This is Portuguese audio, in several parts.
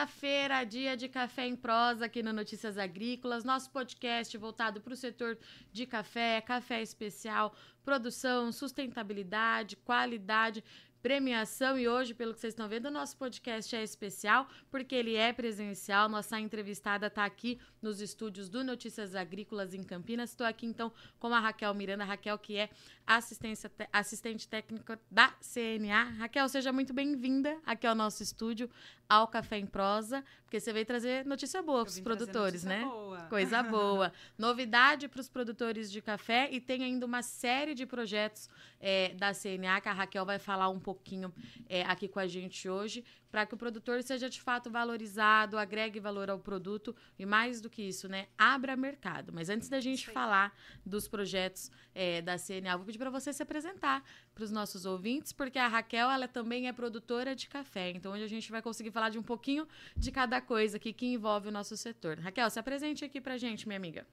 Sexta-feira, dia de café em prosa aqui no Notícias Agrícolas, nosso podcast voltado para o setor de café, café especial, produção, sustentabilidade, qualidade premiação e hoje, pelo que vocês estão vendo, o nosso podcast é especial porque ele é presencial. Nossa entrevistada está aqui nos estúdios do Notícias Agrícolas em Campinas. Estou aqui então com a Raquel Miranda, Raquel que é assistência, assistente técnica da CNA. Raquel, seja muito bem-vinda aqui ao nosso estúdio, ao Café em Prosa, porque você veio trazer notícia boa para os produtores, né? Boa. Coisa boa. Novidade para os produtores de café e tem ainda uma série de projetos é, da CNA que a Raquel vai falar um pouquinho é, aqui com a gente hoje, para que o produtor seja de fato valorizado, agregue valor ao produto e mais do que isso, né, abra mercado. Mas antes da gente falar dos projetos é, da CNA, vou pedir para você se apresentar para os nossos ouvintes, porque a Raquel ela também é produtora de café. Então hoje a gente vai conseguir falar de um pouquinho de cada coisa aqui que envolve o nosso setor. Raquel, se apresente aqui para gente, minha amiga.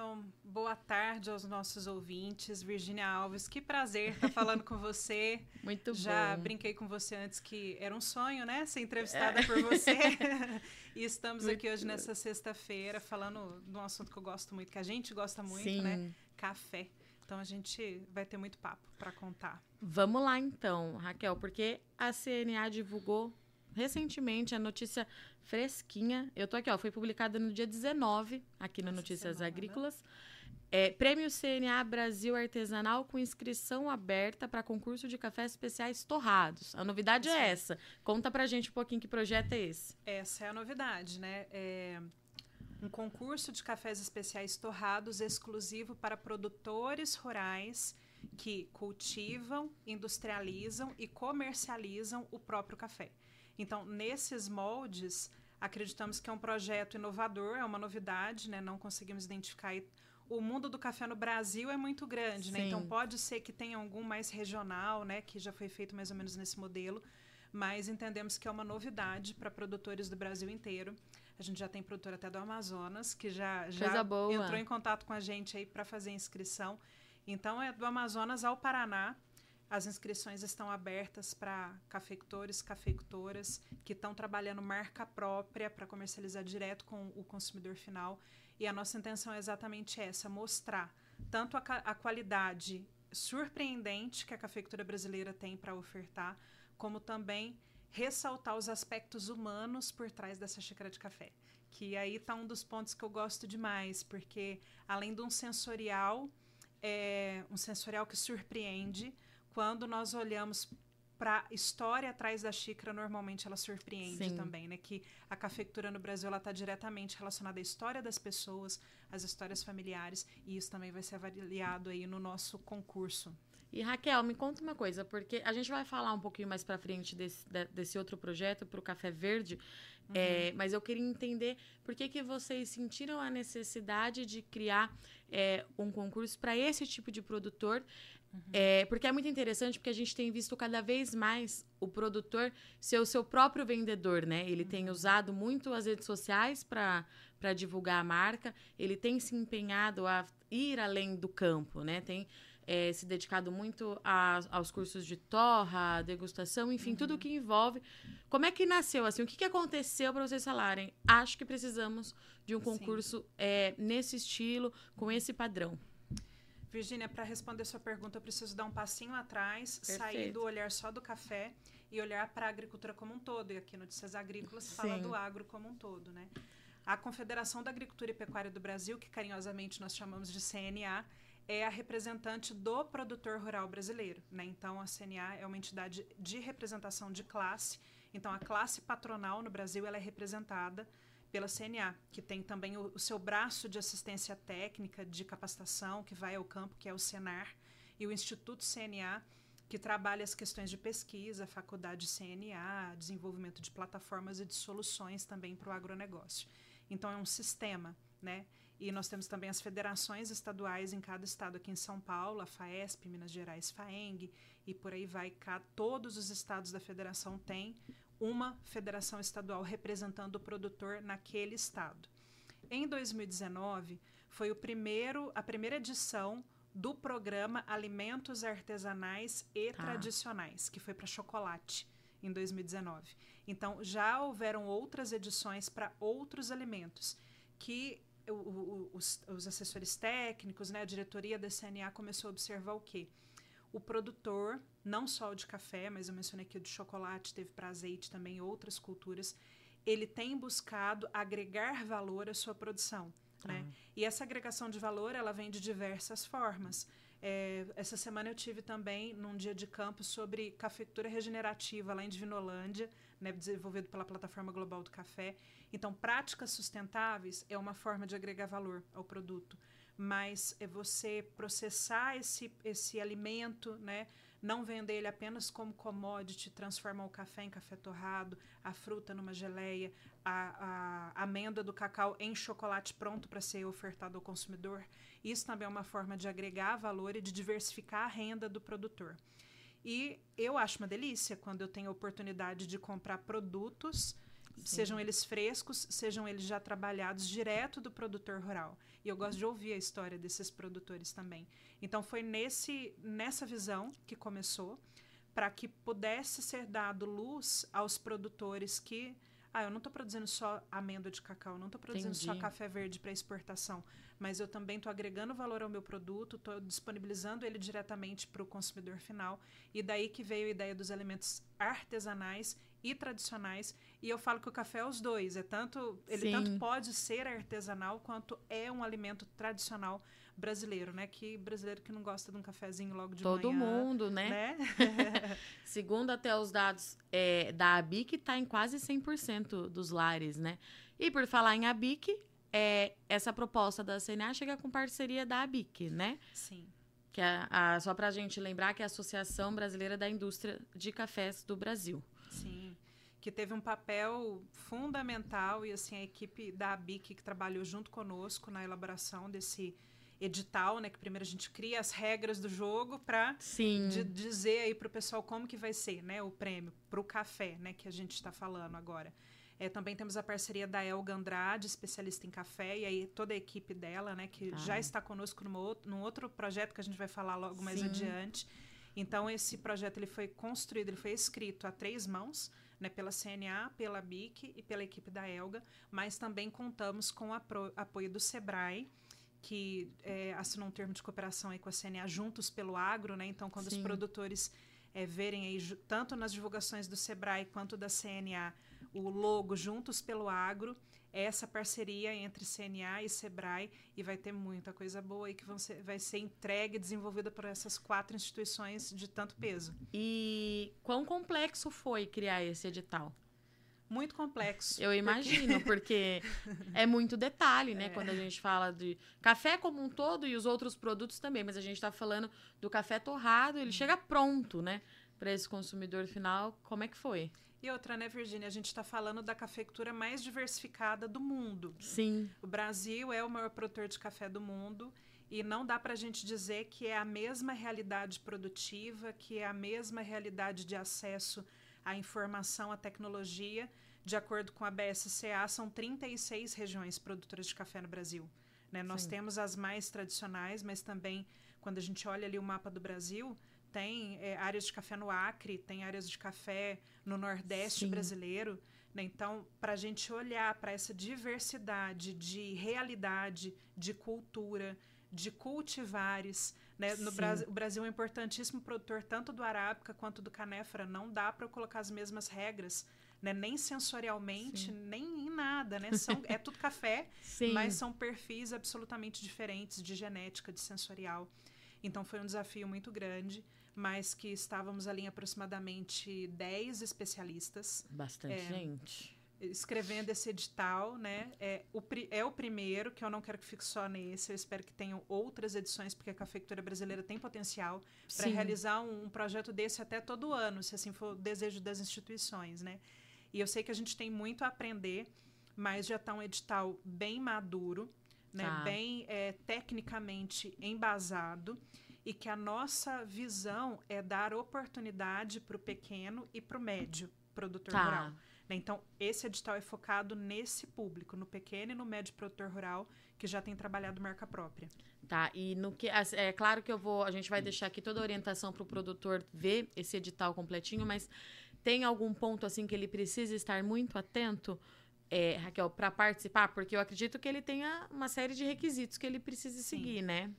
Então, boa tarde aos nossos ouvintes. Virginia Alves, que prazer estar falando com você. Muito Já bom. brinquei com você antes que era um sonho, né? Ser entrevistada é. por você. e estamos muito aqui hoje nessa sexta-feira falando de um assunto que eu gosto muito, que a gente gosta muito, Sim. né? Café. Então a gente vai ter muito papo para contar. Vamos lá então, Raquel, porque a CNA divulgou recentemente a notícia fresquinha. Eu tô aqui, ó, foi publicada no dia 19, aqui no Notícias semana. Agrícolas. É, Prêmio CNA Brasil Artesanal com inscrição aberta para concurso de cafés especiais torrados. A novidade Sim. é essa. Conta pra gente um pouquinho que projeto é esse. Essa é a novidade, né? É um concurso de cafés especiais torrados exclusivo para produtores rurais que cultivam, industrializam e comercializam o próprio café. Então, nesses moldes, acreditamos que é um projeto inovador, é uma novidade, né? Não conseguimos identificar. O mundo do café no Brasil é muito grande, né? Então, pode ser que tenha algum mais regional, né? Que já foi feito mais ou menos nesse modelo. Mas entendemos que é uma novidade para produtores do Brasil inteiro. A gente já tem produtor até do Amazonas, que já, já entrou em contato com a gente aí para fazer inscrição. Então, é do Amazonas ao Paraná. As inscrições estão abertas para cafeicultores, cafeicultoras que estão trabalhando marca própria para comercializar direto com o consumidor final. E a nossa intenção é exatamente essa: mostrar tanto a, a qualidade surpreendente que a cafeicultura brasileira tem para ofertar, como também ressaltar os aspectos humanos por trás dessa xícara de café. Que aí está um dos pontos que eu gosto demais, porque além de um sensorial, é um sensorial que surpreende, quando nós olhamos para a história atrás da xícara, normalmente ela surpreende Sim. também, né? Que a cafeicultura no Brasil ela está diretamente relacionada à história das pessoas, às histórias familiares, e isso também vai ser avaliado aí no nosso concurso. E Raquel, me conta uma coisa, porque a gente vai falar um pouquinho mais para frente desse, desse outro projeto para o Café Verde, uhum. é, mas eu queria entender por que, que vocês sentiram a necessidade de criar é, um concurso para esse tipo de produtor, Uhum. É, porque é muito interessante, porque a gente tem visto cada vez mais o produtor ser o seu próprio vendedor, né? Ele uhum. tem usado muito as redes sociais para divulgar a marca, ele tem se empenhado a ir além do campo, né? Tem é, se dedicado muito a, aos cursos de torra, degustação, enfim, uhum. tudo o que envolve. Como é que nasceu assim? O que, que aconteceu para vocês falarem? Acho que precisamos de um concurso é, nesse estilo, com esse padrão. Virginia, para responder sua pergunta, eu preciso dar um passinho atrás, Perfeito. sair do olhar só do café e olhar para a agricultura como um todo. E aqui Notícias Agrícolas Sim. fala do agro como um todo, né? A Confederação da Agricultura e Pecuária do Brasil, que carinhosamente nós chamamos de CNA, é a representante do produtor rural brasileiro, né? Então a CNA é uma entidade de representação de classe. Então a classe patronal no Brasil ela é representada pela CNA, que tem também o, o, seu braço de assistência técnica, de capacitação, que vai ao campo, que é o Senar, e o Instituto CNA, que trabalha as questões de pesquisa, faculdade CNA, desenvolvimento de plataformas e de soluções também para o agronegócio. Então, é um sistema, né? E nós temos também as federações estaduais em cada estado, aqui em São Paulo, a FAESP, Minas Gerais, FAENG, e por aí vai. Todos os estados da federação têm uma federação estadual representando o produtor naquele estado. Em 2019, foi o primeiro, a primeira edição do programa Alimentos Artesanais e ah. Tradicionais, que foi para chocolate. em 2019. Então, já houveram outras edições para outros alimentos que o, o, os, os, assessores técnicos, né, a diretoria da CNA começou a observar o quê? O produtor, não só o de café, mas eu mencionei aqui o de chocolate, teve para azeite também, outras culturas, ele tem buscado agregar valor à sua produção. Né? Ah. E essa agregação de valor ela vem de diversas formas. É, essa semana eu tive também num dia de campo sobre cafeicultura regenerativa lá em Divinolândia, né, desenvolvido pela plataforma global do café. Então, práticas sustentáveis é uma forma de agregar valor ao produto, mas é você processar esse, esse alimento, né, não vender ele apenas como commodity, transformar o café em café torrado, a fruta numa geleia, a, a amêndoa do cacau em chocolate pronto para ser ofertado ao consumidor. Isso também é uma forma de agregar valor e de diversificar a renda do produtor. E eu acho uma delícia quando eu tenho a oportunidade de comprar produtos, Sim. sejam eles frescos, sejam eles já trabalhados direto do produtor rural. E eu gosto de ouvir a história desses produtores também. Então foi nesse nessa visão que começou para que pudesse ser dado luz aos produtores que ah, eu não estou produzindo só amêndoa de cacau, não estou produzindo Entendi. só café verde para exportação, mas eu também estou agregando valor ao meu produto, estou disponibilizando ele diretamente para o consumidor final. E daí que veio a ideia dos alimentos artesanais e tradicionais. E eu falo que o café é os dois. É tanto ele Sim. tanto pode ser artesanal quanto é um alimento tradicional brasileiro, né? Que brasileiro que não gosta de um cafezinho logo de Todo manhã. Todo mundo, né? né? Segundo até os dados é, da ABIC, está em quase 100% dos lares, né? E por falar em ABIC, é, essa proposta da CNA chega com parceria da ABIC, né? Sim. Que é a, só para a gente lembrar que é a Associação Brasileira da Indústria de Cafés do Brasil. Sim que teve um papel fundamental e assim a equipe da ABIC que trabalhou junto conosco na elaboração desse edital, né? Que primeiro a gente cria as regras do jogo para dizer aí para o pessoal como que vai ser, né? O prêmio para o café, né? Que a gente está falando agora. É, também temos a parceria da Elga Andrade, especialista em café, e aí toda a equipe dela, né? Que ah. já está conosco num outro, num outro projeto que a gente vai falar logo mais Sim. adiante. Então esse projeto ele foi construído, ele foi escrito a três mãos, né, pela CNA, pela BIC e pela equipe da Elga, mas também contamos com o apoio do Sebrae, que é, assinou um termo de cooperação aí com a CNA juntos pelo agro, né? Então, quando Sim. os produtores é, verem aí, tanto nas divulgações do Sebrae quanto da CNA, o logo Juntos pelo Agro, essa parceria entre CNA e Sebrae e vai ter muita coisa boa aí que vão ser, vai ser entregue e desenvolvida por essas quatro instituições de tanto peso. E quão complexo foi criar esse edital? muito complexo. Eu imagino, porque, porque é muito detalhe, né? É. Quando a gente fala de café como um todo e os outros produtos também, mas a gente está falando do café torrado, ele chega pronto, né? Para esse consumidor final, como é que foi? E outra, né, Virginia? A gente está falando da cafeicultura mais diversificada do mundo. Sim. O Brasil é o maior produtor de café do mundo. E não dá para a gente dizer que é a mesma realidade produtiva, que é a mesma realidade de acesso a informação, a tecnologia. De acordo com a BSCA, são 36 regiões produtoras de café no Brasil. Né? Nós temos as mais tradicionais, mas também, quando a gente olha ali o mapa do Brasil, tem é, áreas de café no Acre, tem áreas de café no Nordeste Sim. brasileiro. Né? Então, para a gente olhar para essa diversidade de realidade, de cultura, de cultivares. Né? No Brasil, o Brasil é um importantíssimo produtor tanto do arábica quanto do canéfora. Não dá para colocar as mesmas regras, né? nem sensorialmente, Sim. nem em nada. Né? São, é tudo café, Sim. mas são perfis absolutamente diferentes de genética, de sensorial. Então foi um desafio muito grande, mas que estávamos ali aproximadamente 10 especialistas. Bastante é, gente escrevendo esse edital, né? É o, é o primeiro, que eu não quero que fique só nesse, eu espero que tenham outras edições, porque a cafeicultura brasileira tem potencial para realizar um, um, projeto desse até todo ano, se assim for o desejo das instituições, né? E eu sei que a gente tem muito a aprender, mas já está um edital bem maduro, né? Ah. bem é, tecnicamente embasado, e que a nossa visão é dar oportunidade para o pequeno e para o médio produtor tá. rural. Né? Então, esse edital é focado nesse público, no pequeno e no médio produtor rural, que já tem trabalhado marca própria. Tá, e no que. É claro que eu vou. A gente vai deixar aqui toda a orientação para o produtor ver esse edital completinho, mas tem algum ponto assim que ele precisa estar muito atento, é, Raquel, para participar? Porque eu acredito que ele tenha uma série de requisitos que ele precisa seguir, né?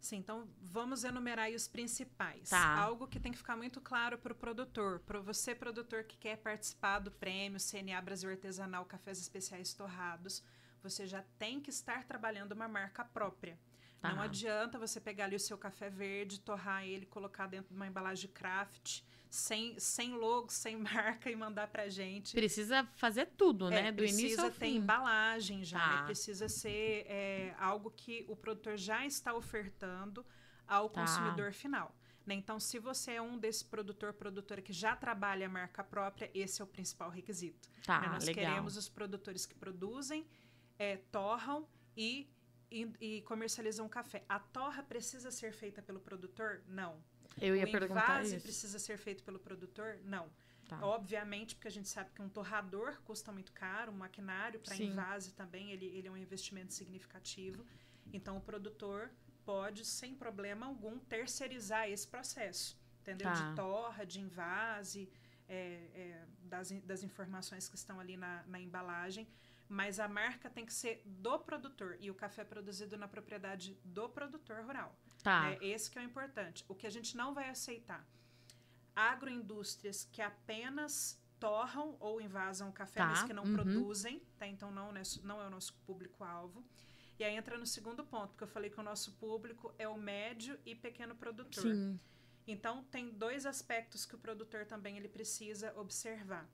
Sim, então vamos enumerar aí os principais. Tá. Algo que tem que ficar muito claro para o produtor. Para você, produtor que quer participar do prêmio CNA Brasil Artesanal Cafés Especiais Torrados, você já tem que estar trabalhando uma marca própria. Tá. Não adianta você pegar ali o seu café verde, torrar ele, colocar dentro de uma embalagem craft, sem, sem logo, sem marca e mandar pra gente. Precisa fazer tudo, É, né? Do início ao Precisa ter fim. embalagem já, Tá. né? Precisa ser é, algo que o produtor já está ofertando ao Tá. consumidor final. né? Então, se você é um desse produtor, produtora que já trabalha a marca própria, esse é o principal requisito. Tá, né? Nós legal. queremos os produtores que produzem, é, torram e, e, e comercializam café. A torra precisa ser feita pelo produtor? Não. Eu ia o perguntar invase isso. precisa ser feito pelo produtor? Não. Tá. Obviamente, porque a gente sabe que um torrador custa muito caro, um maquinário para invase também, ele, ele é um investimento significativo. Então, o produtor pode, sem problema algum, terceirizar esse processo, entendeu? Tá. De torra, de invase, é, é, das, das informações que estão ali na, na embalagem. Mas a marca tem que ser do produtor e o café é produzido na propriedade do produtor rural. Tá. né? Esse que é o importante. O que a gente não vai aceitar. Agroindústrias que apenas torram ou invasam o café, Tá, mas que não uhum. produzem, tá? Então não, é- não é o nosso público-alvo. E aí entra no segundo ponto, porque eu falei que o nosso público é o médio e pequeno produtor. Sim. Então tem dois aspectos que o produtor também ele precisa observar.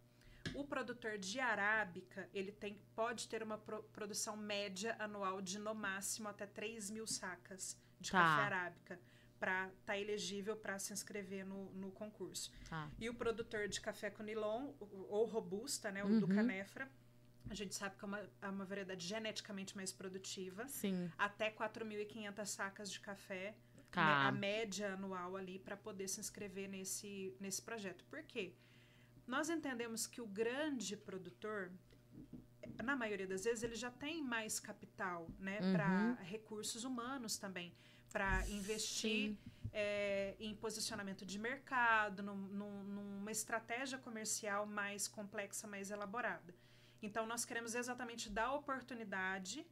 O produtor de arábica, ele tem, pode ter uma pro- produção média anual de no máximo até 3 mil sacas de Tá. café arábica para estar elegível para se inscrever no, no concurso. Tá. E o produtor de café conilon, ou- ou robusta, né, o do Uhum. canefra, a gente sabe que é uma, é uma variedade geneticamente mais produtiva, Sim. até 4.500 sacas de café Tá. né, a média anual ali para poder se inscrever nesse, nesse projeto. Por quê? Nós entendemos que o grande produtor, na maioria das vezes, ele já tem mais capital, né, Uhum. para recursos humanos também, para investir é, em posicionamento de mercado, num- num- numa estratégia comercial mais complexa, mais elaborada. Então, nós queremos exatamente dar oportunidade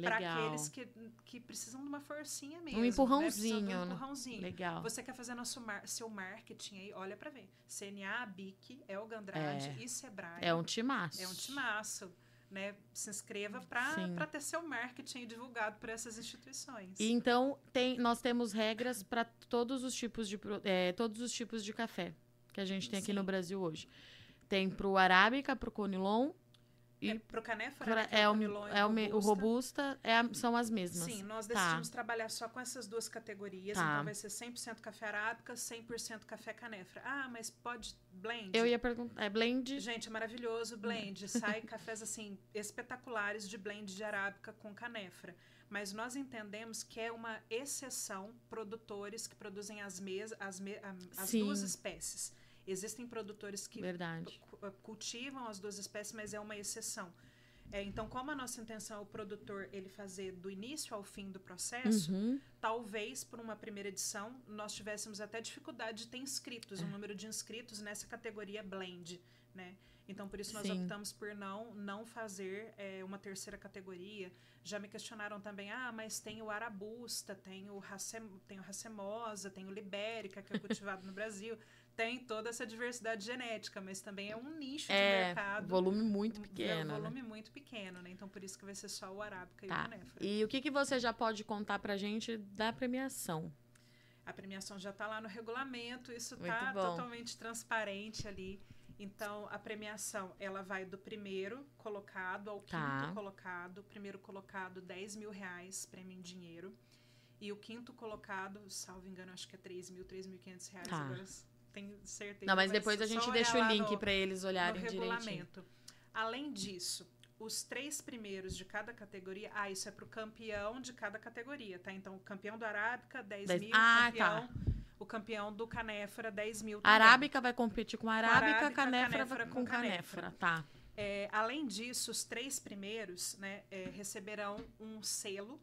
para aqueles que, que precisam de uma forcinha mesmo. Um né? De empurrãozinho, Um né? empurrãozinho. Legal. Você quer fazer nosso mar- seu marketing aí, olha para ver. CNA, BIC, Elga Andrade É. e Sebrae. É um timaço. É um timaço. Né? Se inscreva para ter seu marketing divulgado por essas instituições. E então tem, nós temos regras para todos os tipos de é, todos os tipos de café que a gente tem aqui Sim. no Brasil hoje. Tem pro arábica, pro conilon e é, pro Canefa, pra- que é, o, e é o, o robusta é a- são as mesmas. Sim, nós Tá. decidimos trabalhar só com essas duas categorias. Tá. Então vai ser 100% café arábica, 100% café canefra. Ah, mas pode blend? Eu ia perguntar, é blend? Gente, é maravilhoso blend. Sai cafés assim espetaculares de blend de arábica com canefra. Mas nós entendemos que é uma exceção produtores que produzem as, mes as, me as Sim. duas espécies. Existem produtores que cu- cultivam as duas espécies, mas é uma exceção. É, então, como a nossa intenção é o produtor ele fazer do início ao fim do processo, Uhum. talvez por uma primeira edição nós tivéssemos até dificuldade de ter inscritos, É. um número de inscritos nessa categoria blend, né? Então por isso nós Sim. optamos por não não fazer é, uma terceira categoria. Já me questionaram também, ah, mas tem o arabusta, tem o racem, tem o racemosa, tem o libérica que é cultivado no Brasil, tem toda essa diversidade genética, mas também é um nicho de É, mercado. volume muito um pequeno. né? volume muito pequeno, né? Então por isso que vai ser só o arábica e Tá. o canefra. E o que, que você já pode contar pra gente da premiação? A premiação já está lá no regulamento, isso está totalmente transparente ali. Então, a premiação, ela vai do primeiro colocado ao quinto Tá. colocado. O primeiro colocado, 10 mil reais, prêmio em dinheiro. E o quinto colocado, salvo engano, acho que é 3 mil, 3.500 reais. Tá. Agora tenho certeza. Não, mas depois a gente deixa o link pra eles olharem direitinho. regulamento. Além disso, os três primeiros de cada categoria. Ah, isso é pro campeão de cada categoria, tá? Então, o campeão do Arábica, 10 Dez- mil. Ah, campeão, tá. O campeão do Canéfora, 10 mil. também. Arábica vai competir com arábica, arábica, canéfera, canéfera com com canéfera. canéfera. Tá. É, além disso, os três primeiros né, é, receberão um selo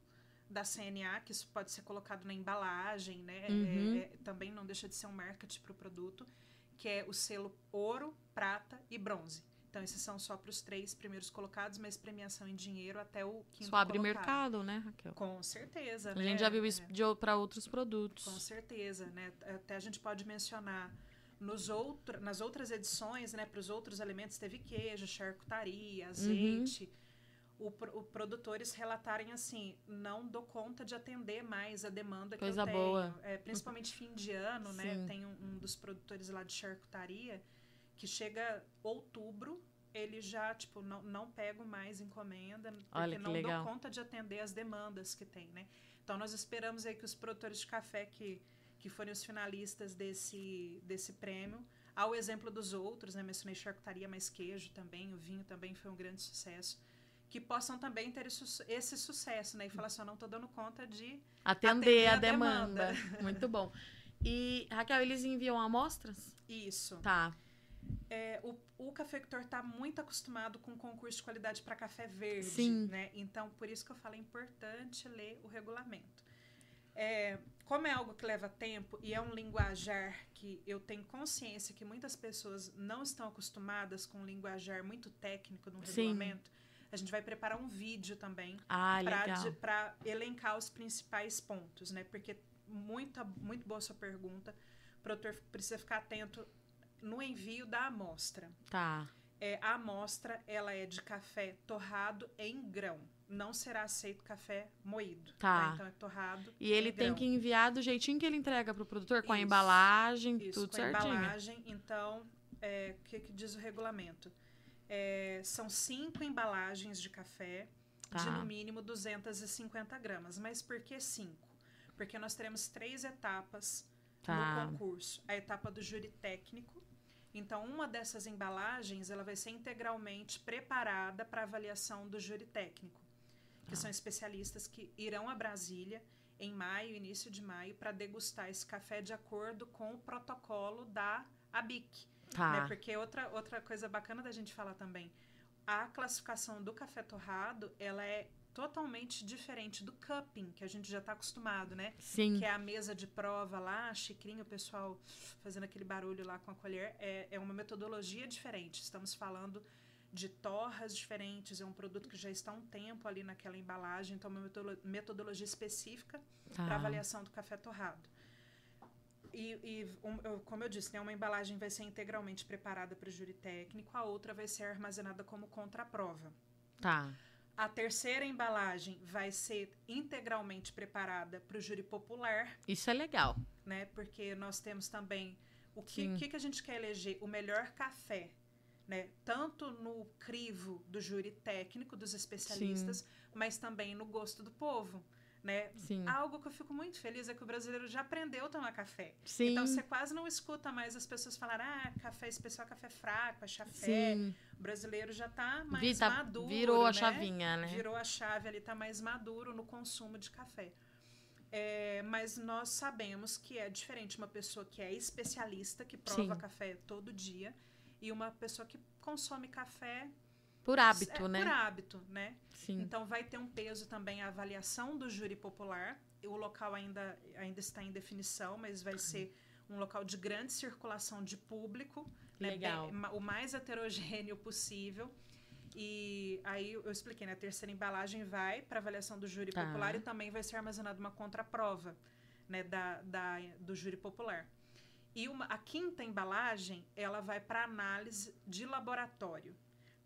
da CNA, que isso pode ser colocado na embalagem, né? Uhum. É, é, também não deixa de ser um marketing para o produto, que é o selo ouro, prata e bronze. Então, esses são só para os três primeiros colocados, mas premiação em dinheiro até o quinto Só abre colocado. mercado, né, Raquel? Com certeza. A né? gente já viu isso É, para outros produtos. com certeza, né? Até a gente pode mencionar nos outro, nas outras edições, né? Para os outros alimentos teve queijo, charcutaria, Uhum. azeite. O, pro- o produtores relatarem assim, não dou conta de atender mais a demanda que Coisa eu tenho. boa. É, principalmente fim de ano, né? Tem um, um dos produtores lá de charcutaria que chega outubro, ele já, tipo, não, não pego mais encomenda, porque Olha que não legal. dou conta de atender as demandas que tem, né? Então, nós esperamos aí que os produtores de café que, que forem os finalistas desse, desse prêmio, ao exemplo dos outros, né? Mencionei charcutaria, mais queijo também, o vinho também foi um grande sucesso, que possam também ter esse, esse sucesso, né? E falar assim, não estou dando conta de... Atender, Atender a a demanda. demanda. Muito bom. E, Raquel, eles enviam amostras? Isso. Tá. É, o, o cafeicultor está muito acostumado com concurso de qualidade para café verde, Sim. né? Então, por isso que eu falo, é importante ler o regulamento. É, como é algo que leva tempo e é um linguajar que eu tenho consciência que muitas pessoas não estão acostumadas com um linguajar muito técnico no Sim. regulamento, a gente vai preparar um vídeo também Ah, para elencar os principais pontos, né? Porque muita, muito boa sua pergunta. O produtor precisa ficar atento no envio da amostra. Tá. É, a amostra ela é de café torrado em grão. Não será aceito café moído. Tá. Então é torrado. E ele em tem que enviar do jeitinho que ele entrega pro produtor, com a Isso. embalagem, Isso, tudo com a certinho. embalagem. Então, é, o que, que diz o regulamento? É, são cinco embalagens de café de Tá. no mínimo 250 gramas. Mas por que cinco? Porque nós teremos três etapas Tá. no concurso. A etapa do júri técnico. Então, uma dessas embalagens ela vai ser integralmente preparada para avaliação do júri técnico, que Tá. são especialistas que irão a Brasília em maio, início de maio, para degustar esse café de acordo com o protocolo da ABIC. Tá. Né? Porque outra, outra coisa bacana da gente falar também, a classificação do café torrado, ela é totalmente diferente do cupping, que a gente já está acostumado, né? Sim. Que é a mesa de prova lá, a xicrinha, o pessoal fazendo aquele barulho lá com a colher. É, é uma metodologia diferente. Estamos falando de torras diferentes, é um produto que já está há um tempo ali naquela embalagem, então uma metodolo- metodologia específica Tá. para avaliação do café torrado. E, e, um, como eu disse, né, uma embalagem vai ser integralmente preparada para o júri técnico, a outra vai ser armazenada como contraprova. Tá. A terceira embalagem vai ser integralmente preparada para o júri popular, Isso é legal. né? Porque nós temos também o que, Sim. que, que a gente quer eleger? O melhor café, né? Tanto no crivo do júri técnico, dos especialistas, mas também no gosto do povo, né? Sim. Algo que eu fico muito feliz é que o brasileiro já aprendeu a tomar café. Sim. Então você quase não escuta mais as pessoas falarem, ah, café especial, café fraco, é chafé. Sim. O brasileiro já tá mais Vi- tá- maduro. virou a né? chavinha, né? Virou a chave ali, tá mais maduro no consumo de café. É, mas nós sabemos que é diferente uma pessoa que é especialista, que prova Sim. café todo dia, e uma pessoa que consome café Por hábito, é, né? por hábito, né? Sim. Então vai ter um peso também a avaliação do júri popular. O local ainda, ainda está em definição, mas vai ser um local de grande circulação de público, né, Legal. ma- o mais heterogêneo possível. E aí eu expliquei, né? A terceira embalagem vai para avaliação do júri Tá. popular e também vai ser armazenada uma contraprova né, da, da, do júri popular. E uma, a quinta embalagem, ela vai para análise de laboratório.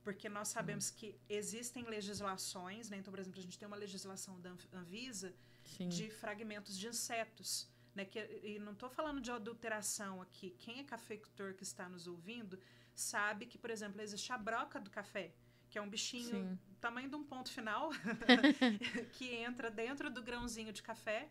Porque nós sabemos que existem legislações, né? Então, por exemplo, a gente tem uma legislação da Anv- Anvisa Sim. de fragmentos de insetos. Né? Que, e não estou falando de adulteração aqui. Quem é cafeicultor que está nos ouvindo sabe que, por exemplo, existe a broca do café, que é um bichinho Sim. tamanho de um ponto final que entra dentro do grãozinho de café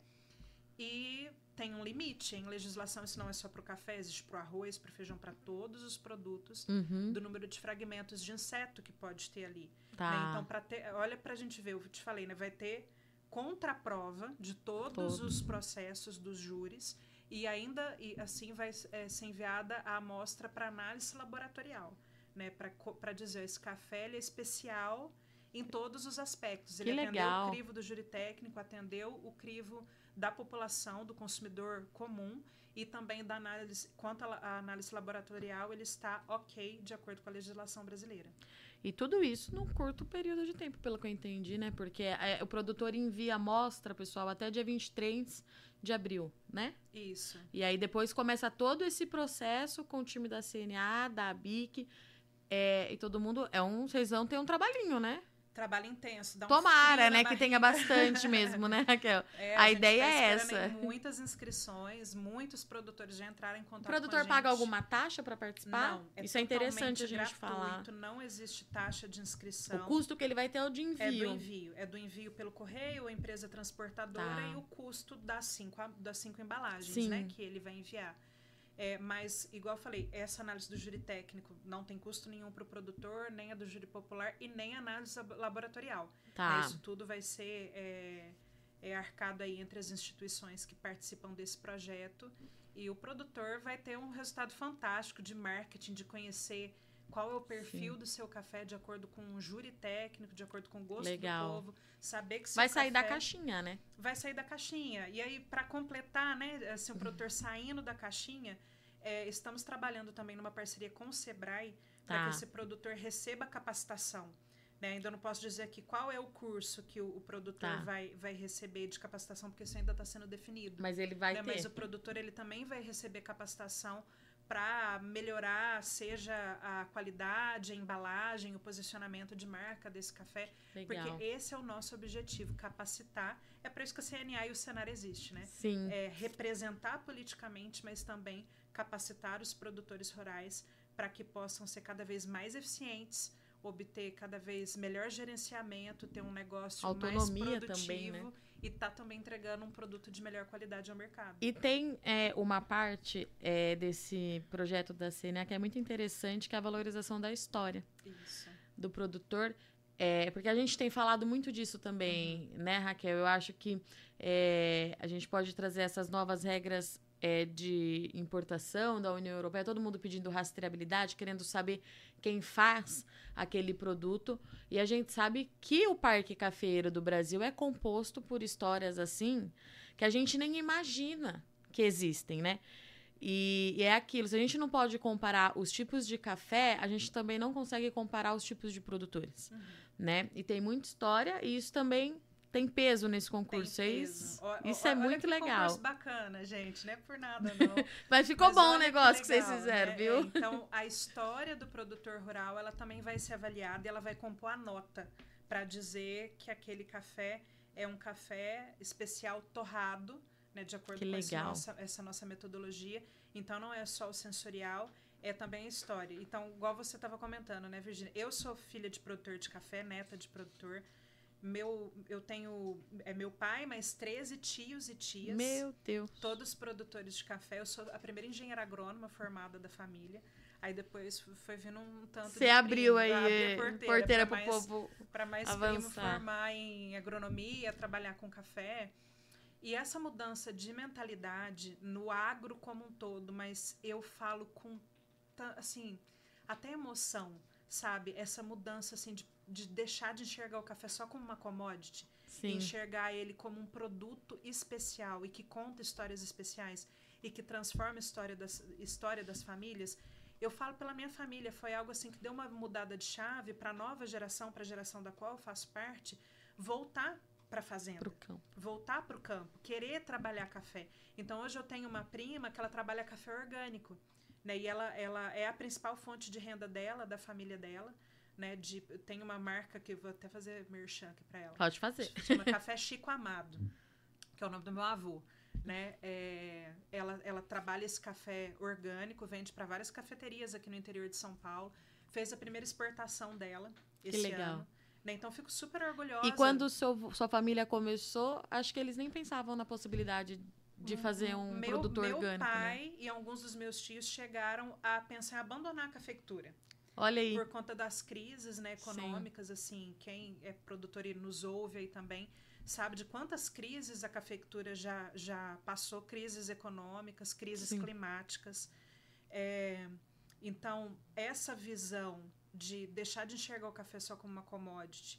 e tem um limite. Em legislação, isso não é só para o café, existe para o arroz, para o feijão, para todos os produtos Uhum. do número de fragmentos de inseto que pode ter ali. Tá. né? Então, para ter, olha para a gente ver, eu te falei, né? Vai ter contraprova de todos Todos. os processos dos júris e ainda e assim vai é, ser enviada a amostra para análise laboratorial, né? Para dizer esse café é especial em todos os aspectos. Que Ele atendeu legal. o crivo do júri técnico, atendeu o crivo da população, do consumidor comum e também da análise, quanto à análise laboratorial, ele está ok de acordo com a legislação brasileira. E tudo isso num curto período de tempo, pelo que eu entendi, né? Porque é, o produtor envia amostra, pessoal, até dia 23 de abril, né? Isso. E aí depois começa todo esse processo com o time da CNA, da ABIC, é, e todo mundo. É um, vocês vão ter um trabalhinho, né? Trabalho intenso. Dá um Tomara, né? Que tenha bastante mesmo, né, Raquel? É, A gente ideia tá é essa. Muitas inscrições, muitos produtores já entraram em O contato produtor com a paga alguma taxa para participar? Não, Isso é interessante a gente totalmente falar. gratuito, Não existe taxa de inscrição. O custo que ele vai ter é o de É do envio. envio. É do envio pelo correio, a empresa transportadora Tá. e o custo das cinco, das cinco embalagens, Sim. né? Que ele vai enviar. É, mas, igual eu falei, essa análise do júri técnico não tem custo nenhum para o produtor, nem a do júri popular e nem a análise lab- laboratorial. Tá. Né, Isso tudo vai ser é, é arcado aí entre as instituições que participam desse projeto. E o produtor vai ter um resultado fantástico de marketing, de conhecer qual é o perfil do seu café de acordo com o júri técnico, de acordo com o gosto Legal. do povo. Saber que Vai sair da caixinha, né? vai sair da caixinha. E aí, para completar, né, assim, o produtor saindo da caixinha, é, estamos trabalhando também numa parceria com o Sebrae para Tá. que esse produtor receba capacitação. Né? Ainda não posso dizer aqui qual é o curso que o, o produtor Tá. vai, vai receber de capacitação, porque isso ainda está sendo definido. Mas ele vai né? ter. Mas o produtor ele também vai receber capacitação para melhorar, seja a qualidade, a embalagem, o posicionamento de marca desse café. Legal. Porque esse é o nosso objetivo, capacitar. É para isso que a CNA e o Senar existe, né? Sim. É representar politicamente, mas também capacitar os produtores rurais para que possam ser cada vez mais eficientes, obter cada vez melhor gerenciamento, ter um negócio Autonomia mais também, produtivo né? e tá também entregando um produto de melhor qualidade ao mercado. E tem é, uma parte é, desse projeto da CNA que é muito interessante, que é a valorização da história Isso. do produtor. É, porque a gente tem falado muito disso também, né, Raquel? Eu acho que é, a gente pode trazer essas novas regras é, de importação da União Europeia, todo mundo pedindo rastreabilidade, querendo saber quem faz aquele produto. E a gente sabe que o Parque Cafeiro do Brasil é composto por histórias assim que a gente nem imagina que existem, né? E, e é aquilo, se a gente não pode comparar os tipos de café, a gente também não consegue comparar os tipos de produtores, Uhum. né? E tem muita história e isso também tem peso nesse concurso. é isso, ó- isso é olha muito que legal. concurso bacana, gente. Não é por nada, não. Mas ficou Mas bom o negócio que, vocês legal, fizeram, né? viu? É, então, a história do produtor rural, ela também vai ser avaliada e ela vai compor a nota para dizer que aquele café é um café especial torrado, né, de acordo Que com legal. nossa- essa nossa metodologia. Então, não é só o sensorial, é também a história. Então, igual você estava comentando, né, Virginia? Eu sou filha de produtor de café, neta de produtor. Meu, eu tenho é meu pai, mais 13 tios e tias Meu Deus. todos produtores de café. Eu sou a primeira engenheira agrônoma formada da família. Aí depois foi vindo um tanto Você abriu primo, aí abri eh, porteira, pro mais, povo. para mais primo formar em agronomia, trabalhar com café. E essa mudança de mentalidade no agro como um todo, mas eu falo com assim, até emoção, sabe? Essa mudança assim de, de deixar de enxergar o café só como uma commodity e Sim. enxergar ele como um produto especial e que conta histórias especiais e que transforma a história das, história das famílias. Eu falo pela minha família, foi algo assim que deu uma mudada de chave para a nova geração, para a geração da qual eu faço parte, voltar para a fazenda Pro cão. voltar para o campo, querer trabalhar café. Então hoje eu tenho uma prima que ela trabalha café orgânico, né? E ela, ela é a principal fonte de renda dela, da família dela, né? De, tem uma marca que eu vou até fazer merchan aqui para ela. Pode fazer. Chama Café Chico Amado, que é o nome do meu avô. Né? É, ela, ela trabalha esse café orgânico, vende para várias cafeterias aqui no interior de São Paulo. Fez a primeira exportação dela esse legal. ano. Né? Então fico super orgulhosa. E quando seu, sua família começou, acho que eles nem pensavam na possibilidade de fazer um meu, produto meu orgânico, né? pai e alguns dos meus tios chegaram a pensar em abandonar a cafeicultura Olha aí. por conta das crises né, econômicas assim quem é produtor e nos ouve aí também sabe de quantas crises a cafeicultura já já passou crises econômicas crises Sim. climáticas É, então essa visão de deixar de enxergar o café só como uma commodity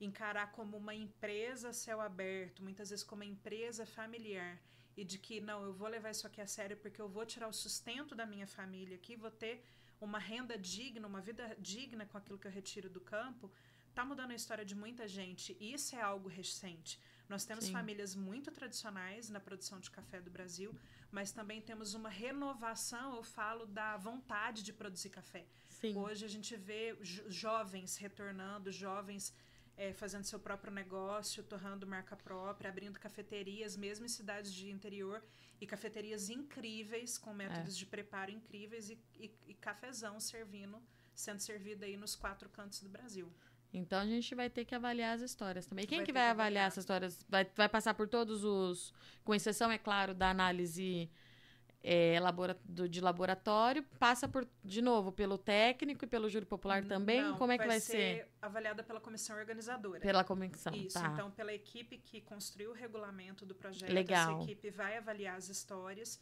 encarar como uma empresa céu aberto, muitas vezes como uma empresa familiar e de que não, eu vou levar isso aqui a sério porque eu vou tirar o sustento da minha família aqui, vou ter uma renda digna, uma vida digna com aquilo que eu retiro do campo, tá mudando a história de muita gente. E isso é algo recente. Nós temos Sim. famílias muito tradicionais na produção de café do Brasil, mas também temos uma renovação, eu falo, da vontade de produzir café. Sim. Hoje a gente vê jovens retornando, jovens é, fazendo seu próprio negócio, torrando marca própria, abrindo cafeterias, mesmo em cidades de interior, e cafeterias incríveis, com métodos é. de preparo incríveis e, e, e cafezão servindo, sendo servido aí nos quatro cantos do Brasil. Então a gente vai ter que avaliar as histórias também. Quem vai que vai avaliar, avaliar essas histórias? Vai, vai passar por todos os. Com exceção, é claro, da análise é, labora, do, de laboratório, passa por, de novo, pelo técnico e pelo júri popular também? Não, Como é que vai ser? Vai ser avaliada pela comissão organizadora. Pela comissão, Isso, tá. então pela equipe que construiu o regulamento do projeto, Legal. essa equipe vai avaliar as histórias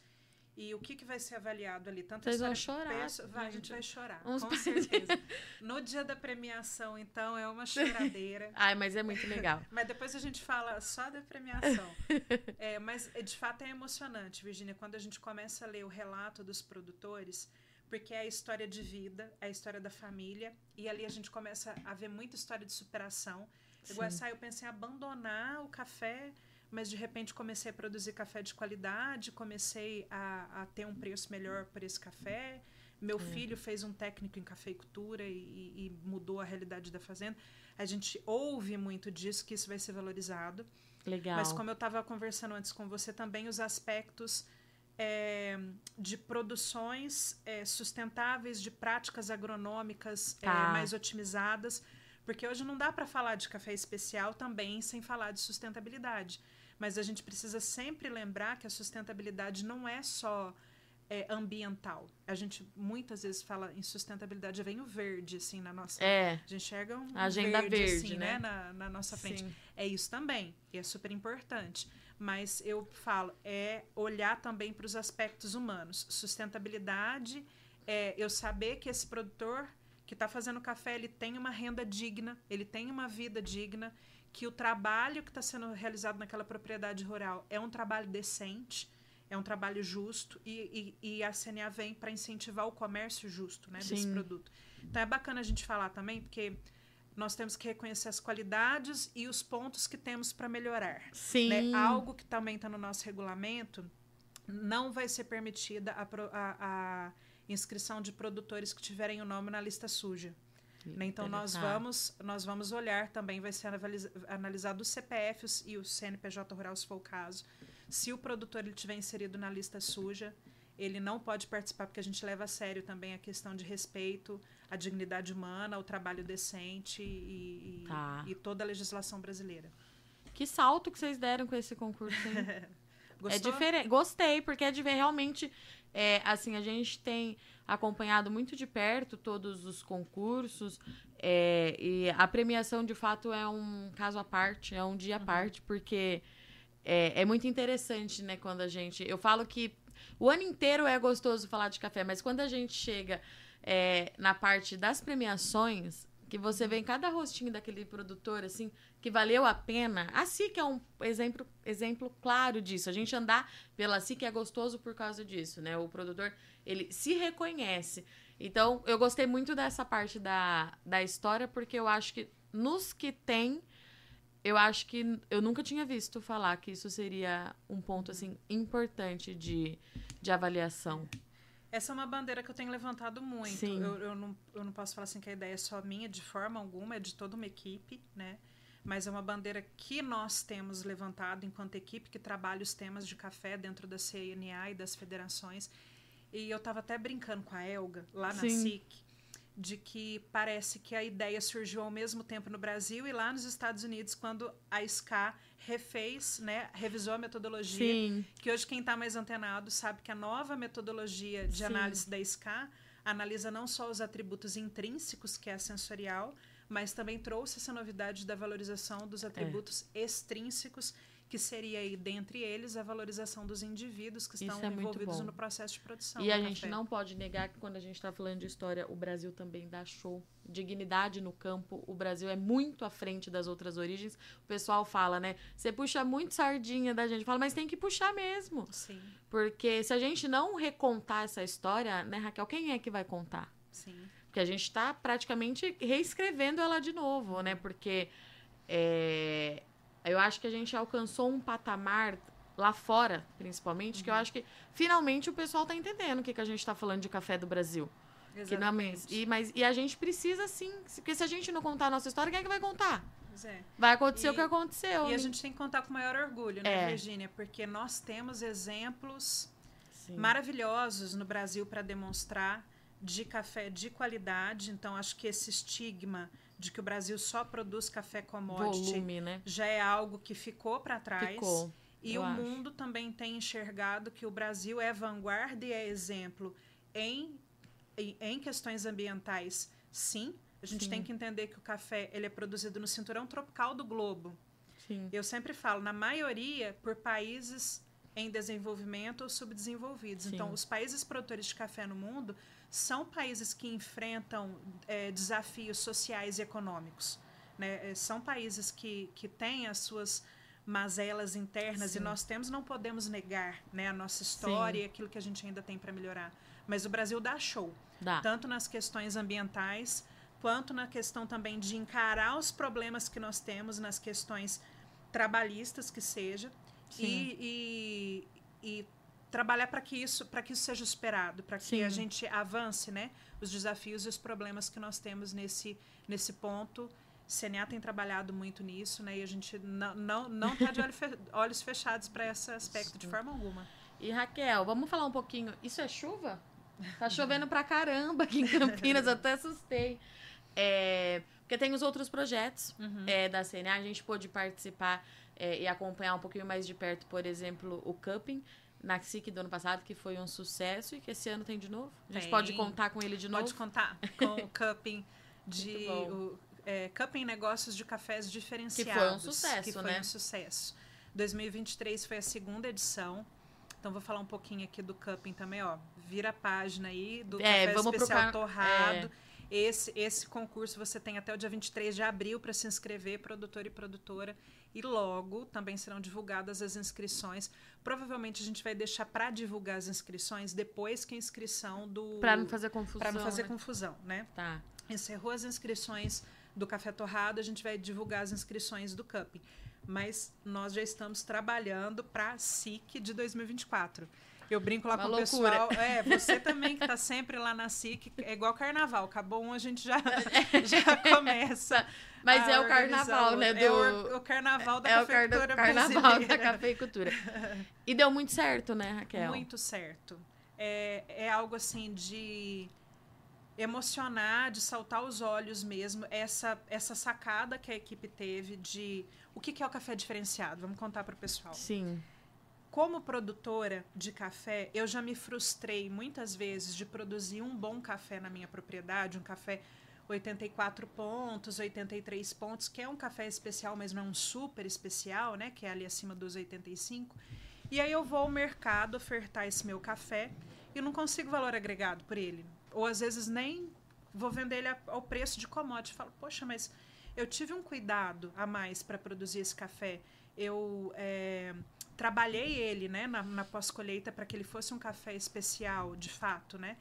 e o que, que vai ser avaliado ali? Tanto Vocês vão chorar. Vai, a gente vai chorar, Uns com certeza. No dia da premiação, então, é uma choradeira. Ai, mas é muito legal. mas depois a gente fala só da premiação. é, mas, é, de fato, é emocionante, Virginia, quando a gente começa a ler o relato dos produtores, porque é a história de vida, é a história da família, e ali a gente começa a ver muita história de superação. Igual essa, eu pensei em abandonar o café mas de repente comecei a produzir café de qualidade, comecei a, a ter um preço melhor por esse café. Meu é. filho fez um técnico em cafeicultura e, e, mudou a realidade da fazenda. A gente ouve muito disso, que isso vai ser valorizado. Legal. Mas como eu estava conversando antes com você, também os aspectos é, de produções é, sustentáveis, de práticas agronômicas é, tá. mais otimizadas. Porque hoje não dá para falar de café especial também sem falar de sustentabilidade. Mas a gente precisa sempre lembrar que a sustentabilidade não é só é, ambiental. A gente muitas vezes fala em sustentabilidade, vem o verde, assim, na nossa. É. A gente enxerga um agenda verde, verde assim, né? né? Na, na, nossa frente. Sim. É isso também. E é super importante. Mas eu falo, é olhar também para os aspectos humanos. Sustentabilidade é eu saber que esse produtor que está fazendo café, ele tem uma renda digna, ele tem uma vida digna que o trabalho que está sendo realizado naquela propriedade rural é um trabalho decente, é um trabalho justo e, e, e a CNA vem para incentivar o comércio justo né, desse produto. Então é bacana a gente falar também, porque nós temos que reconhecer as qualidades e os pontos que temos para melhorar. Sim. Né? Algo que também está no nosso regulamento não vai ser permitida a, a, a inscrição de produtores que tiverem o nome na lista suja. Né? Então nós vamos nós vamos olhar também vai ser analisado os CPFs e o CNPJ rural se for o caso. Se o produtor ele tiver inserido na lista suja, ele não pode participar porque a gente leva a sério também a questão de respeito à dignidade humana, ao trabalho decente e, tá. e toda a legislação brasileira. Que salto que vocês deram com esse concurso, hein? É diferente. Gostei, porque é de ver realmente. É, assim, a gente tem acompanhado muito de perto todos os concursos. É, e a premiação, de fato, é um caso à parte, é um dia à uhum. parte, porque é, é muito interessante, né, quando a gente. Eu falo que o ano inteiro é gostoso falar de café, mas quando a gente chega é, na parte das premiações, que você vê em cada rostinho daquele produtor, assim, que valeu a pena. A SIC é um exemplo, exemplo claro disso. A gente andar pela SIC é gostoso por causa disso, né? O produtor, ele se reconhece. Então, eu gostei muito dessa parte da, da história, porque eu acho que nos que tem, eu acho que eu nunca tinha visto falar que isso seria um ponto, assim, importante de, de avaliação. Essa é uma bandeira que eu tenho levantado muito. Eu, eu, não, eu não posso falar assim que a ideia é só minha, de forma alguma, é de toda uma equipe, né? Mas é uma bandeira que nós temos levantado enquanto equipe que trabalha os temas de café dentro da CNA e das federações. E eu estava até brincando com a Elga, lá na Sim. SIC, de que parece que a ideia surgiu ao mesmo tempo no Brasil e lá nos Estados Unidos, quando a SCA refez, né, revisou a metodologia. Sim. Que hoje quem está mais antenado sabe que a nova metodologia de Sim. análise da SCA analisa não só os atributos intrínsecos, que é a sensorial, mas também trouxe essa novidade da valorização dos é. atributos é. extrínsecos que seria aí, dentre eles, a valorização dos indivíduos que estão é envolvidos bom. no processo de produção. E a gente café. não pode negar que quando a gente está falando de história, o Brasil também dá show. Dignidade no campo, o Brasil é muito à frente das outras origens. O pessoal fala, né? Você puxa muito sardinha da gente. Fala, mas tem que puxar mesmo. Sim, Porque se a gente não recontar essa história, né, Raquel, quem é que vai contar? sim. Porque a gente está praticamente reescrevendo ela de novo, né? Porque é, eu acho que a gente alcançou um patamar lá fora, principalmente, que eu acho que finalmente o pessoal tá entendendo o que, que a gente tá falando de café do Brasil. Que não é Exatamente. e, mas, e a gente precisa sim, porque se a gente não contar a nossa história, quem é que vai contar? Pois é. Vai acontecer E- o que aconteceu. E a né? gente tem que contar com maior orgulho, né, É. Virgínia? Porque nós temos exemplos Sim. maravilhosos no Brasil para demonstrar de café de qualidade. Então, acho que esse estigma de que o Brasil só produz café commodity volume, né? já é algo que ficou para trás. Ficou. E o acho. mundo também tem enxergado que o Brasil é vanguarda e é exemplo em, em, em questões ambientais, sim. A gente Sim. tem que entender que o café ele é produzido no cinturão tropical do globo. Sim. Eu sempre falo, na maioria, por países em desenvolvimento ou subdesenvolvidos. Sim. Então, os países produtores de café no mundo são países que enfrentam eh, desafios sociais e econômicos. né? Eh, São países que, que têm as suas mazelas internas Sim. e nós temos, não podemos negar né, a nossa história e aquilo que a gente ainda tem para melhorar. Mas o Brasil dá show Dá. tanto nas questões ambientais quanto na questão também de encarar os problemas que nós temos nas questões trabalhistas que seja Sim. e, e, e trabalhar para que isso para que isso seja superado para que Sim. a gente avance né os desafios e os problemas que nós temos nesse nesse ponto CNA tem trabalhado muito nisso, né? E a gente não não não tá de olho fe- olhos fechados para esse aspecto de Sim. forma alguma. E Raquel, vamos falar um pouquinho. Isso é chuva? Tá chovendo pra caramba aqui em Campinas, eu até assustei. É, porque tem os outros projetos Uhum. é, da CNA, a gente pôde participar é, e acompanhar um pouquinho mais de perto, por exemplo, o Cupping na SIC do ano passado, que foi um sucesso e que esse ano tem de novo. A gente Tem. pode contar com ele de Pode novo. contar com o cupping de o, é, cupping negócios de cafés diferenciados. Que foi um sucesso, que foi né? um sucesso. 2023 foi a segunda edição. Então vou falar um pouquinho aqui do cupping também, ó. Vira a página aí do É, café especial torrado. Esse, esse concurso você tem até o dia 23 de abril para se inscrever, produtor e produtora. E logo também serão divulgadas as inscrições. Provavelmente a gente vai deixar para divulgar as inscrições depois que a inscrição do. Pra não fazer confusão. Para não fazer né? confusão, né? Tá. Encerrou as inscrições do Café Torrado, a gente vai divulgar as inscrições do Cup. Mas nós já estamos trabalhando para a SIC de 2024. Eu brinco lá Uma com loucura. o pessoal. É, você também que está sempre lá na SIC, é igual carnaval. Acabou um, a gente já, já começa. Mas é o carnaval, né? outro. Do... É o, o carnaval da é o car- cafeicultura carnaval brasileira. da cafeicultura. E deu muito certo, né, Raquel? Muito certo. É, é algo assim de emocionar, de saltar os olhos mesmo, essa, essa sacada que a equipe teve de o que, que é o café diferenciado. Vamos contar para o pessoal. Sim. Como produtora de café, eu já me frustrei muitas vezes de produzir um bom café na minha propriedade, um café 84 pontos, 83 pontos, que é um café especial, mas não é um super especial, né? Que é ali acima dos 85. E aí eu vou ao mercado ofertar esse meu café e não consigo valor agregado por ele. Ou às vezes nem vou vender ele ao preço de commodity. Falo, poxa, mas eu tive um cuidado a mais para produzir esse café. Eu é, trabalhei ele né, na, na pós-colheita para que ele fosse um café especial, de fato, né?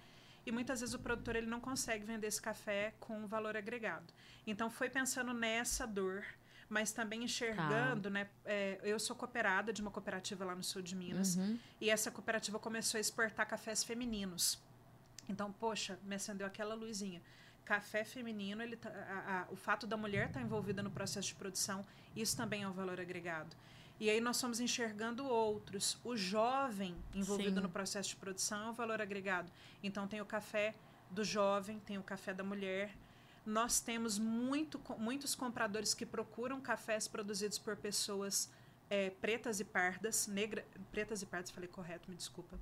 E muitas vezes o produtor ele não consegue vender esse café com valor agregado. Então foi pensando nessa dor, mas também enxergando, né? é, eu sou cooperada de uma cooperativa lá no sul de Minas Uhum. e essa cooperativa começou a exportar cafés femininos. Então, poxa, me acendeu aquela luzinha. Café feminino, ele tá- a- a- o fato da mulher estar envolvida no processo de produção, isso também é um valor agregado. E aí nós fomos enxergando outros. O jovem envolvido Sim. no processo de produção é um valor agregado. Então tem o café do jovem, tem o café da mulher. Nós temos muito, muitos compradores que procuram cafés produzidos por pessoas é, pretas e pardas, negra, pretas e pardas, falei correto, me desculpa.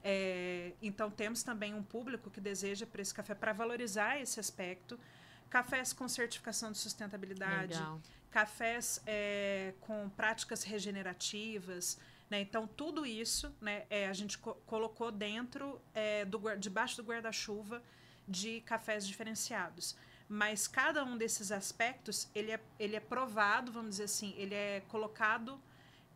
É, então temos também um público que deseja por esse café para valorizar esse aspecto. Cafés com certificação de sustentabilidade, Legal. Cafés é, com práticas regenerativas. Né? Então, tudo isso né, é, a gente co colocou dentro, é, do, debaixo do guarda-chuva de cafés diferenciados. Mas cada um desses aspectos, ele é, ele é provado, vamos dizer assim, ele é colocado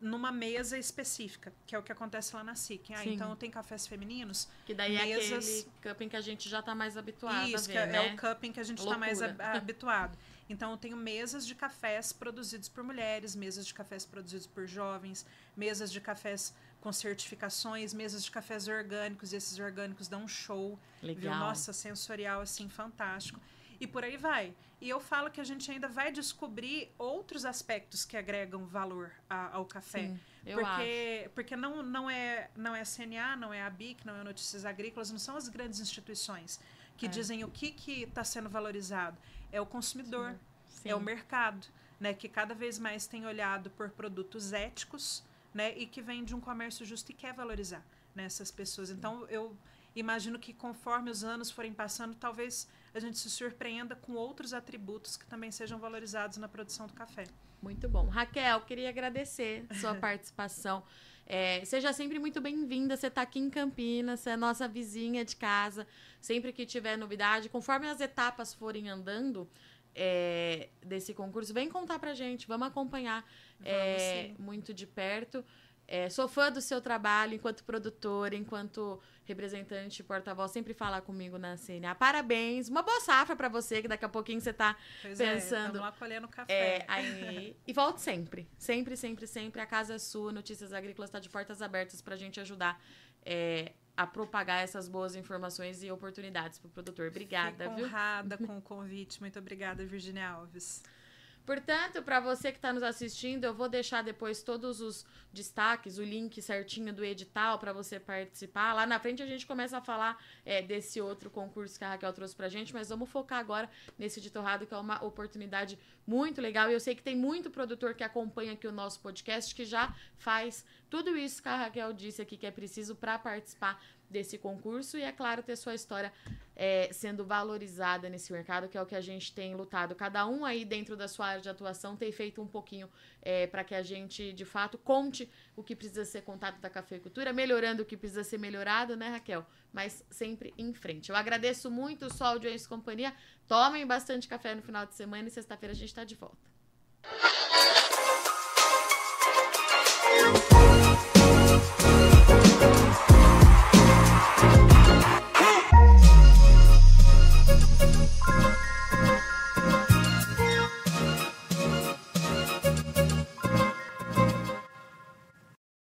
numa mesa específica, que é o que acontece lá na SIC. Ah, então tem cafés femininos. Que daí mesas... é aquele cupping que a gente já está mais habituado Isso, a ver, é, né? é o cupping que a gente está mais habituado. Então, eu tenho mesas de cafés produzidos por mulheres, mesas de cafés produzidos por jovens, mesas de cafés com certificações, mesas de cafés orgânicos, e esses orgânicos dão um show. Legal. Viu? Nossa, sensorial, assim, fantástico. E por aí vai. E eu falo que a gente ainda vai descobrir outros aspectos que agregam valor a, ao café. Sim, eu porque acho. porque não, não, é, não é a CNA, não é a BIC, não é a Notícias Agrícolas, não são as grandes instituições que É. dizem o que está sendo valorizado. É o consumidor, Sim. é o mercado, né? Que cada vez mais tem olhado por produtos éticos, né? E que vem de um comércio justo e quer valorizar né, essas pessoas. Então, eu imagino que conforme os anos forem passando, talvez a gente se surpreenda com outros atributos que também sejam valorizados na produção do café. Muito bom. Raquel, queria agradecer sua participação. É, seja sempre muito bem-vinda. Você está aqui em Campinas, você é nossa vizinha de casa. Sempre que tiver novidade, conforme as etapas forem andando é, desse concurso, vem contar pra gente, vamos acompanhar é, sim. muito de perto. É, sou fã do seu trabalho enquanto produtora, enquanto representante, porta-voz, sempre fala comigo na CNA. Parabéns, uma boa safra para você, que daqui a pouquinho você tá Pois é, Pensando- estamos lá colhendo é, café. aí, e volte sempre. Sempre, sempre, sempre. A casa é sua. Notícias Agrícolas está de portas abertas para a gente ajudar é, a propagar essas boas informações e oportunidades para o produtor. Obrigada, Fico viu? honrada com o convite. Muito obrigada, Virginia Alves. Portanto, para você que está nos assistindo, eu vou deixar depois todos os destaques, o link certinho do edital para você participar. Lá na frente a gente começa a falar é, desse outro concurso que a Raquel trouxe pra gente, mas vamos focar agora nesse de torrado, que é uma oportunidade muito legal. E eu sei que tem muito produtor que acompanha aqui o nosso podcast que já faz tudo isso que a Raquel disse aqui que é preciso para participar desse concurso e, é claro, ter sua história é, sendo valorizada nesse mercado, que é o que a gente tem lutado. Cada um aí dentro da sua área de atuação tem feito um pouquinho é, para que a gente, de fato, conte o que precisa ser contado da cafeicultura, melhorando o que precisa ser melhorado, né, Raquel? Mas sempre em frente. Eu agradeço muito só audiência e companhia. Tomem bastante café no final de semana e sexta-feira a gente está de volta.